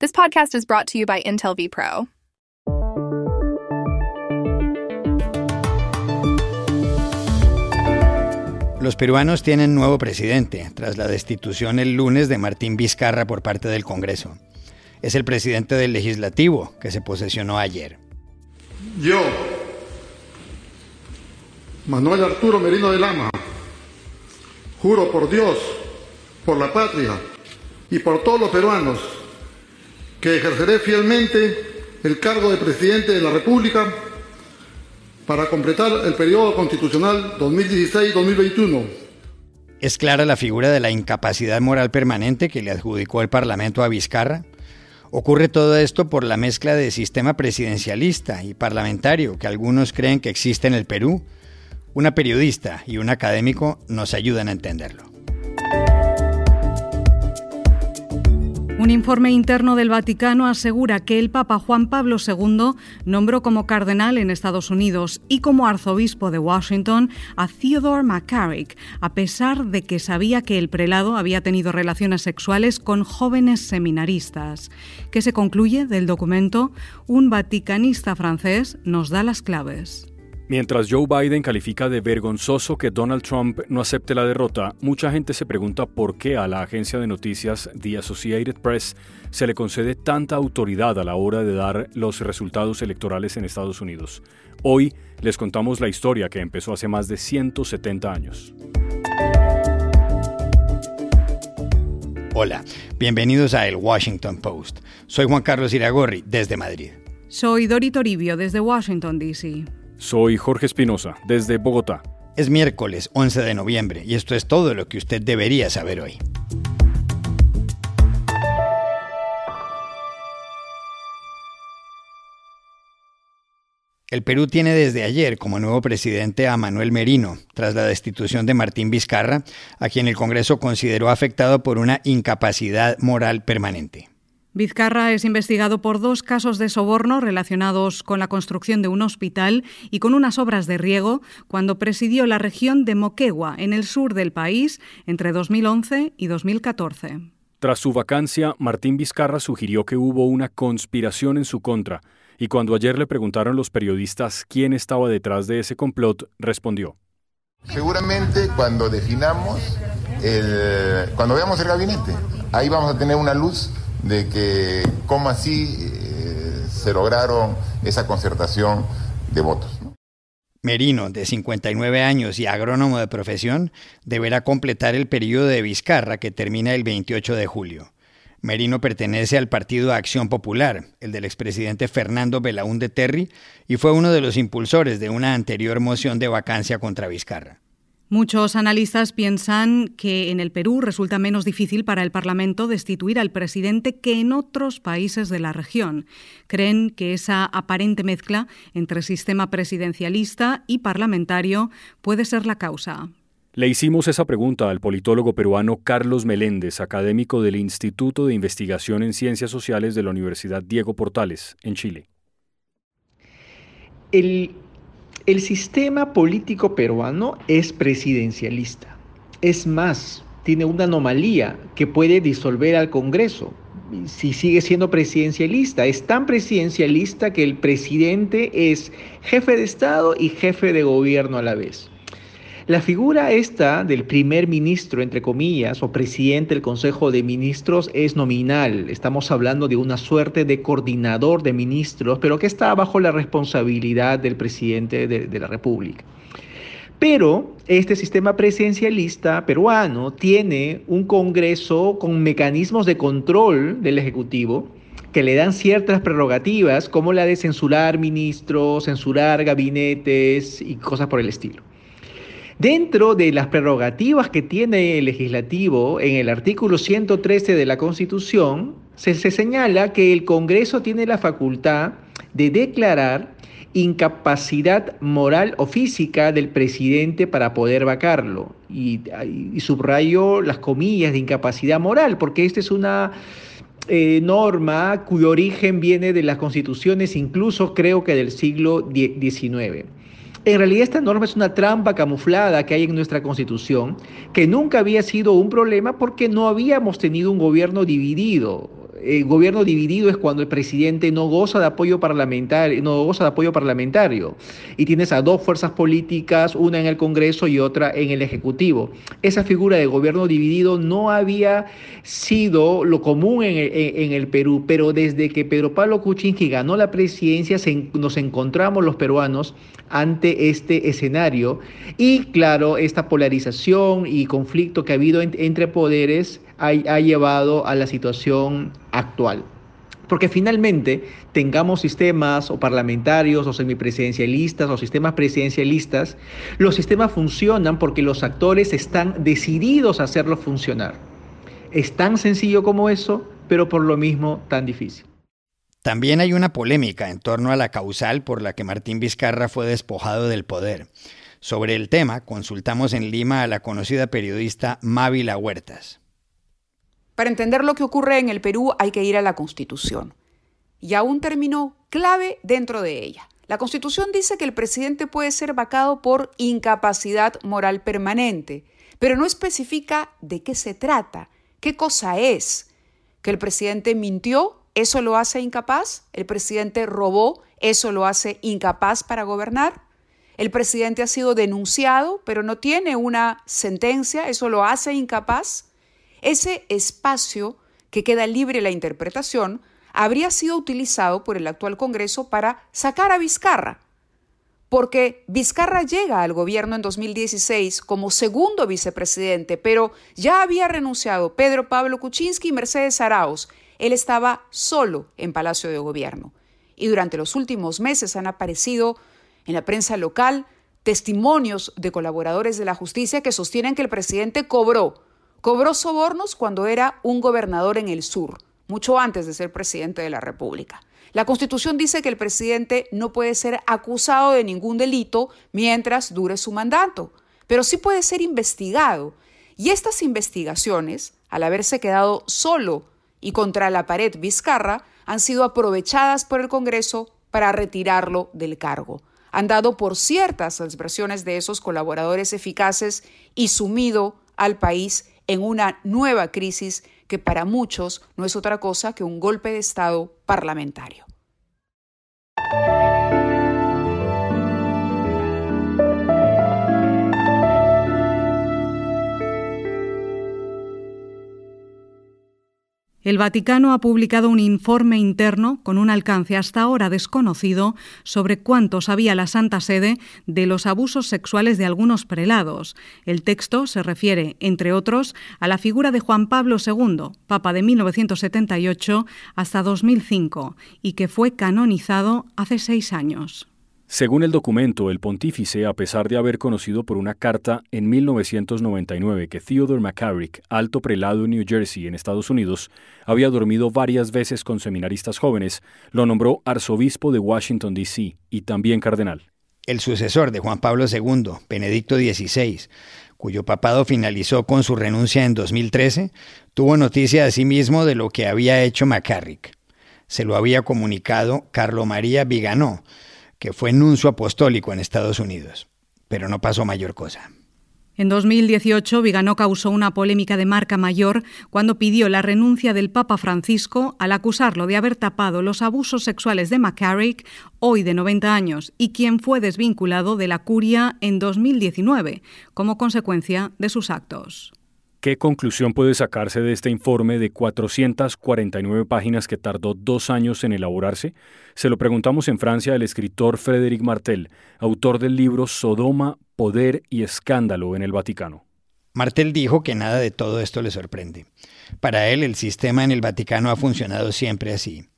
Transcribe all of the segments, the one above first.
This podcast is brought to you by Intel vPro. Los peruanos tienen nuevo presidente tras la destitución el lunes de Martín Vizcarra por parte del Congreso. Es el presidente del legislativo que se posesionó ayer. Yo, Manuel Arturo Merino de Lama, juro por Dios, por la patria y por todos los peruanos que ejerceré fielmente el cargo de presidente de la República para completar el periodo constitucional 2016-2021. ¿Es clara la figura de la incapacidad moral permanente que le adjudicó el Parlamento a Vizcarra? Ocurre todo esto por la mezcla de sistema presidencialista y parlamentario que algunos creen que existe en el Perú. Una periodista y un académico nos ayudan a entenderlo. Un informe interno del Vaticano asegura que el Papa Juan Pablo II nombró como cardenal en Estados Unidos y como arzobispo de Washington a Theodore McCarrick, a pesar de que sabía que el prelado había tenido relaciones sexuales con jóvenes seminaristas. ¿Qué se concluye del documento? Un vaticanista francés nos da las claves. Mientras Joe Biden califica de vergonzoso que Donald Trump no acepte la derrota, mucha gente se pregunta por qué a la agencia de noticias The Associated Press se le concede tanta autoridad a la hora de dar los resultados electorales en Estados Unidos. Hoy les contamos la historia que empezó hace más de 170 años. Hola, bienvenidos a El Washington Post. Soy Juan Carlos Iragorri, desde Madrid. Soy Dori Toribio, desde Washington, D.C. Soy Jorge Espinosa, desde Bogotá. Es miércoles 11 de noviembre y esto es todo lo que usted debería saber hoy. El Perú tiene desde ayer como nuevo presidente a Manuel Merino, tras la destitución de Martín Vizcarra, a quien el Congreso consideró afectado por una incapacidad moral permanente. Vizcarra es investigado por dos casos de soborno relacionados con la construcción de un hospital y con unas obras de riego cuando presidió la región de Moquegua, en el sur del país, entre 2011 y 2014. Tras su vacancia, Martín Vizcarra sugirió que hubo una conspiración en su contra, y cuando ayer le preguntaron los periodistas quién estaba detrás de ese complot, respondió. Seguramente cuando definamos, el, cuando veamos el gabinete, ahí vamos a tener una luz de que cómo así eh, se lograron esa concertación de votos. Merino, de 59 años y agrónomo de profesión, deberá completar el periodo de Vizcarra que termina el 28 de julio. Merino pertenece al Partido Acción Popular, el del expresidente Fernando Belaúnde Terry, y fue uno de los impulsores de una anterior moción de vacancia contra Vizcarra. Muchos analistas piensan que en el Perú resulta menos difícil para el Parlamento destituir al presidente que en otros países de la región. Creen que esa aparente mezcla entre sistema presidencialista y parlamentario puede ser la causa. Le hicimos esa pregunta al politólogo peruano Carlos Meléndez, académico del Instituto de Investigación en Ciencias Sociales de la Universidad Diego Portales, en Chile. El el sistema político peruano es presidencialista. Es más, tiene una anomalía que puede disolver al Congreso si sigue siendo presidencialista. Es tan presidencialista que el presidente es jefe de Estado y jefe de gobierno a la vez. La figura esta del primer ministro, entre comillas, o presidente del Consejo de Ministros es nominal. Estamos hablando de una suerte de coordinador de ministros, pero que está bajo la responsabilidad del presidente de, la República. Pero este sistema presidencialista peruano tiene un Congreso con mecanismos de control del Ejecutivo que le dan ciertas prerrogativas, como la de censurar ministros, censurar gabinetes y cosas por el estilo. Dentro de las prerrogativas que tiene el legislativo, en el artículo 113 de la Constitución, se, señala que el Congreso tiene la facultad de declarar incapacidad moral o física del presidente para poder vacarlo. Y, subrayo las comillas de incapacidad moral, porque esta es una eh, norma cuyo origen viene de las constituciones, incluso creo que del siglo XIX. En realidad esta norma es una trampa camuflada que hay en nuestra constitución, que nunca había sido un problema porque no habíamos tenido un gobierno dividido. El gobierno dividido es cuando el presidente no goza de apoyo parlamentario, no goza de apoyo parlamentario y tienes a dos fuerzas políticas, una en el Congreso y otra en el Ejecutivo. Esa figura de gobierno dividido no había sido lo común en, el Perú, pero desde que Pedro Pablo Kuczynski ganó la presidencia nos encontramos los peruanos ante este escenario y claro, esta polarización y conflicto que ha habido entre poderes ha, llevado a la situación actual. Porque finalmente tengamos sistemas o parlamentarios o semipresidencialistas o sistemas presidencialistas, los sistemas funcionan porque los actores están decididos a hacerlos funcionar. Es tan sencillo como eso, pero por lo mismo tan difícil. También hay una polémica en torno a la causal por la que Martín Vizcarra fue despojado del poder. Sobre el tema, consultamos en Lima a la conocida periodista Mávila Huertas. Para entender lo que ocurre en el Perú hay que ir a la Constitución. Y a un término clave dentro de ella. La Constitución dice que el presidente puede ser vacado por incapacidad moral permanente, pero no especifica de qué se trata, qué cosa es. ¿Que el presidente mintió? ¿Eso lo hace incapaz? ¿El presidente robó? ¿Eso lo hace incapaz para gobernar? El presidente ha sido denunciado, pero no tiene una sentencia, ¿eso lo hace incapaz? Ese espacio que queda libre la interpretación habría sido utilizado por el actual Congreso para sacar a Vizcarra, porque Vizcarra llega al gobierno en 2016 como segundo vicepresidente, pero ya había renunciado Pedro Pablo Kuczynski y Mercedes Arauz. Él estaba solo en Palacio de Gobierno. Y durante los últimos meses han aparecido en la prensa local testimonios de colaboradores de la justicia que sostienen que el presidente cobró Cobró sobornos cuando era un gobernador en el sur, mucho antes de ser presidente de la República. La Constitución dice que el presidente no puede ser acusado de ningún delito mientras dure su mandato, pero sí puede ser investigado. Y estas investigaciones, al haberse quedado solo y contra la pared Vizcarra, han sido aprovechadas por el Congreso para retirarlo del cargo. Han dado por ciertas las versiones de esos colaboradores eficaces y sumido al país en una nueva crisis que para muchos no es otra cosa que un golpe de Estado parlamentario. El Vaticano ha publicado un informe interno con un alcance hasta ahora desconocido sobre cuánto sabía la Santa Sede de los abusos sexuales de algunos prelados. El texto se refiere, entre otros, a la figura de Juan Pablo II, Papa de 1978 hasta 2005, y que fue canonizado hace seis años. Según el documento, el pontífice, a pesar de haber conocido por una carta en 1999 que Theodore McCarrick, alto prelado en New Jersey, en Estados Unidos, había dormido varias veces con seminaristas jóvenes, lo nombró arzobispo de Washington, D.C. y también cardenal. El sucesor de Juan Pablo II, Benedicto XVI, cuyo papado finalizó con su renuncia en 2013, tuvo noticia a sí mismo de lo que había hecho McCarrick. Se lo había comunicado Carlo María Viganó, que fue nuncio apostólico en Estados Unidos, pero no pasó mayor cosa. En 2018, Viganó causó una polémica de marca mayor cuando pidió la renuncia del Papa Francisco al acusarlo de haber tapado los abusos sexuales de McCarrick, hoy de 90 años, y quien fue desvinculado de la curia en 2019 como consecuencia de sus actos. ¿Qué conclusión puede sacarse de este informe de 449 páginas que tardó dos años en elaborarse? Se lo preguntamos en Francia al escritor Frédéric Martel, autor del libro Sodoma, Poder y Escándalo en el Vaticano. Martel dijo que nada de todo esto le sorprende. Para él, el sistema en el Vaticano ha funcionado siempre así.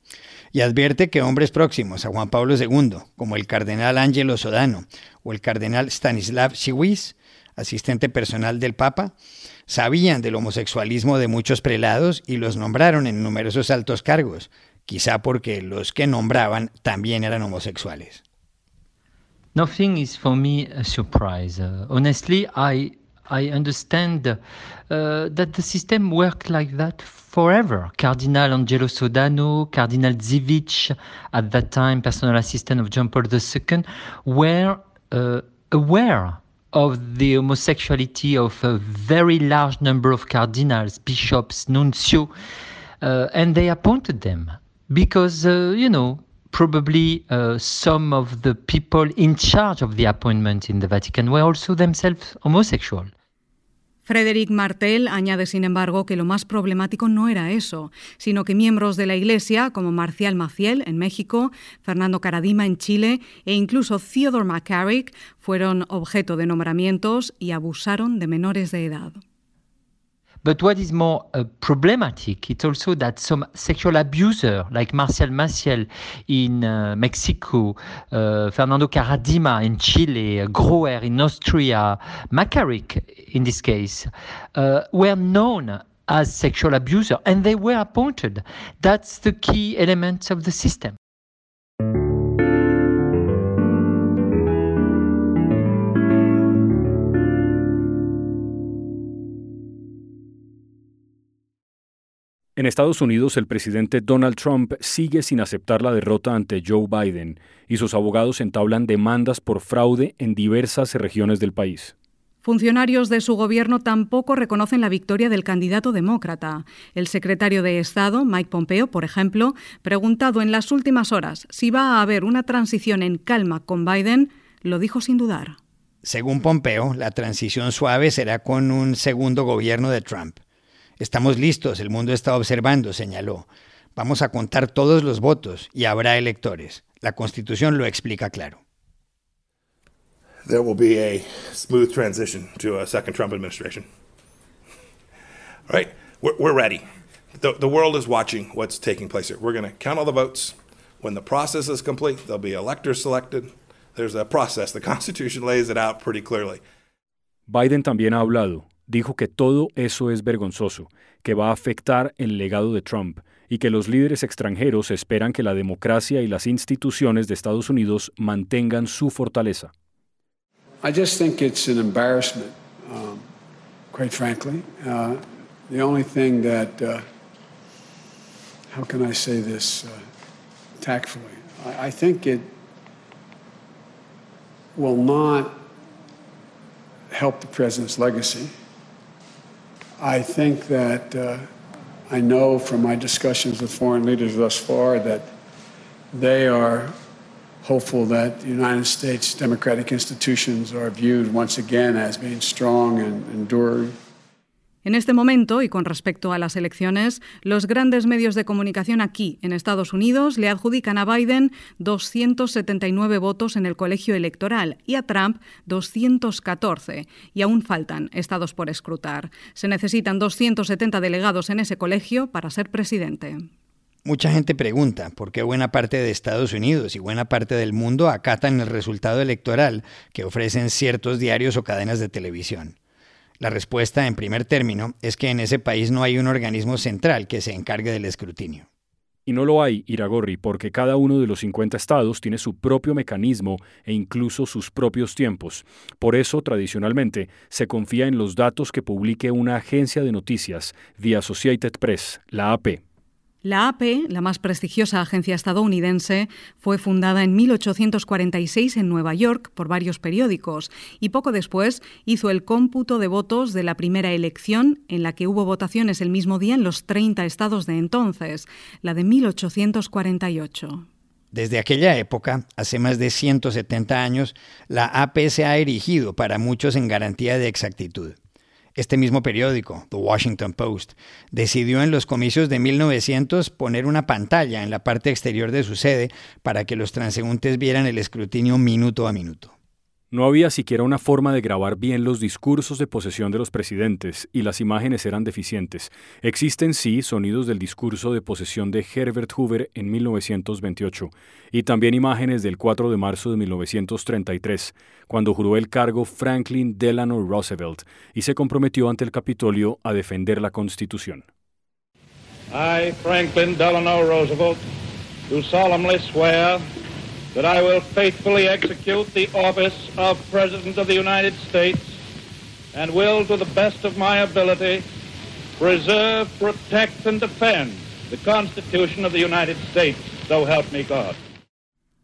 Y advierte que hombres próximos a Juan Pablo II, como el cardenal Angelo Sodano o el cardenal Stanislav Siwis, asistente personal del Papa, sabían del homosexualismo de muchos prelados y los nombraron en numerosos altos cargos, quizá porque los que nombraban también eran homosexuales. Nothing is for me a surprise. Honestly, I I understand uh, that the system worked like that forever. Cardinal Angelo Sodano, Cardinal Zivich, at that time personal assistant of John Paul II, were uh, aware of the homosexuality of a very large number of cardinals, bishops, nuncio, uh, and they appointed them because, uh, you know, probably uh, some of the people in charge of the appointment in the Vatican were also themselves homosexual. Frédéric Martel añade, sin embargo, que lo más problemático no era eso, sino que miembros de la Iglesia, como Marcial Maciel en México, Fernando Caradima en Chile e incluso Theodore McCarrick, fueron objeto de nombramientos y abusaron de menores de edad. But what is more uh, problematic, it's also that some sexual abuser, like Marcial Maciel in uh, Mexico, uh, Fernando Caradima in Chile, Groer in Austria, McCarrick in this case, uh, were known as sexual abuser and they were appointed. That's the key element of the system. En Estados Unidos, el presidente Donald Trump sigue sin aceptar la derrota ante Joe Biden y sus abogados entablan demandas por fraude en diversas regiones del país. Funcionarios de su gobierno tampoco reconocen la victoria del candidato demócrata. El secretario de Estado, Mike Pompeo, por ejemplo, preguntado en las últimas horas si va a haber una transición en calma con Biden, lo dijo sin dudar. Según Pompeo, la transición suave será con un segundo gobierno de Trump. Estamos listos, el mundo está observando, señaló. Vamos a contar todos los votos y habrá electores. La Constitución lo explica claro. There will be a smooth transition to a second Trump administration. All right, we're, we're ready. The, the world is watching what's taking place here. We're going to count all the votes. When the process is complete, there'll be electors selected. There's a process. The Constitution lays it out pretty clearly. Biden también ha hablado dijo que todo eso es vergonzoso, que va a afectar el legado de Trump y que los líderes extranjeros esperan que la democracia y las instituciones de Estados Unidos mantengan su fortaleza. I just think it's an embarrassment, um, quite frankly. Uh, the only thing that, uh, how can I say this uh, tactfully? I, I think it will not help the president's legacy. I think that uh, I know from my discussions with foreign leaders thus far that they are hopeful that the United States democratic institutions are viewed once again as being strong and enduring. En este momento, y con respecto a las elecciones, los grandes medios de comunicación aquí, en Estados Unidos, le adjudican a Biden 279 votos en el colegio electoral y a Trump 214, y aún faltan estados por escrutar. Se necesitan 270 delegados en ese colegio para ser presidente. Mucha gente pregunta por qué buena parte de Estados Unidos y buena parte del mundo acatan el resultado electoral que ofrecen ciertos diarios o cadenas de televisión. La respuesta, en primer término, es que en ese país no hay un organismo central que se encargue del escrutinio. Y no lo hay, Iragorri, porque cada uno de los 50 estados tiene su propio mecanismo e incluso sus propios tiempos. Por eso, tradicionalmente, se confía en los datos que publique una agencia de noticias, The Associated Press, la AP. La AP, la más prestigiosa agencia estadounidense, fue fundada en 1846 en Nueva York por varios periódicos y poco después hizo el cómputo de votos de la primera elección en la que hubo votaciones el mismo día en los 30 estados de entonces, la de 1848. Desde aquella época, hace más de 170 años, la AP se ha erigido para muchos en garantía de exactitud. Este mismo periódico, The Washington Post, decidió en los comicios de 1900 poner una pantalla en la parte exterior de su sede para que los transeúntes vieran el escrutinio minuto a minuto. No había siquiera una forma de grabar bien los discursos de posesión de los presidentes y las imágenes eran deficientes. Existen sí sonidos del discurso de posesión de Herbert Hoover en 1928 y también imágenes del 4 de marzo de 1933, cuando juró el cargo Franklin Delano Roosevelt y se comprometió ante el Capitolio a defender la Constitución. I, Franklin Delano Roosevelt, do solemnly swear that I will faithfully execute the office of President of the United States and will, to the best of my ability, preserve, protect, and defend the Constitution of the United States. So help me God.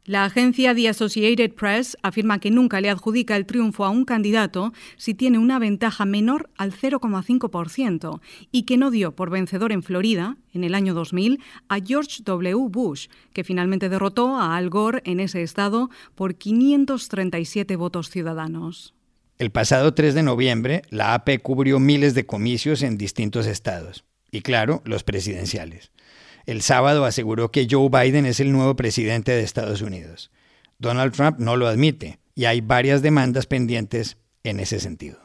La agencia The Associated Press afirma que nunca le adjudica el triunfo a un candidato si tiene una ventaja menor al 0,5% y que no dio por vencedor en Florida, en el año 2000, a George W. Bush, que finalmente derrotó a Al Gore en ese estado por 537 votos ciudadanos. El pasado 3 de noviembre, la AP cubrió miles de comicios en distintos estados, y claro, los presidenciales el sábado aseguró que Joe Biden es el nuevo presidente de Estados Unidos. Donald Trump no lo admite y hay varias demandas pendientes en ese sentido.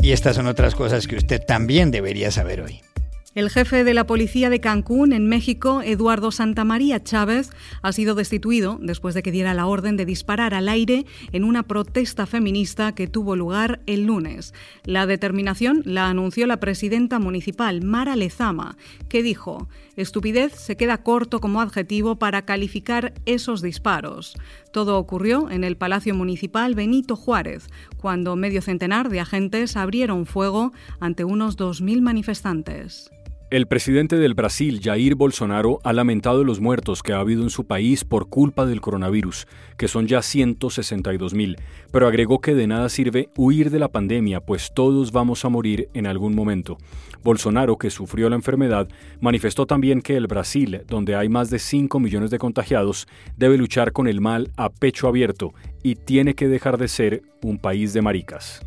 Y estas son otras cosas que usted también debería saber hoy. El jefe de la policía de Cancún, en México, Eduardo Santamaría Chávez, ha sido destituido después de que diera la orden de disparar al aire en una protesta feminista que tuvo lugar el lunes. La determinación la anunció la presidenta municipal, Mara Lezama, que dijo, estupidez se queda corto como adjetivo para calificar esos disparos. Todo ocurrió en el Palacio Municipal Benito Juárez, cuando medio centenar de agentes abrieron fuego ante unos 2.000 manifestantes. El presidente del Brasil, Jair Bolsonaro, ha lamentado los muertos que ha habido en su país por culpa del coronavirus, que son ya 162 mil, pero agregó que de nada sirve huir de la pandemia, pues todos vamos a morir en algún momento. Bolsonaro, que sufrió la enfermedad, manifestó también que el Brasil, donde hay más de 5 millones de contagiados, debe luchar con el mal a pecho abierto y tiene que dejar de ser un país de maricas.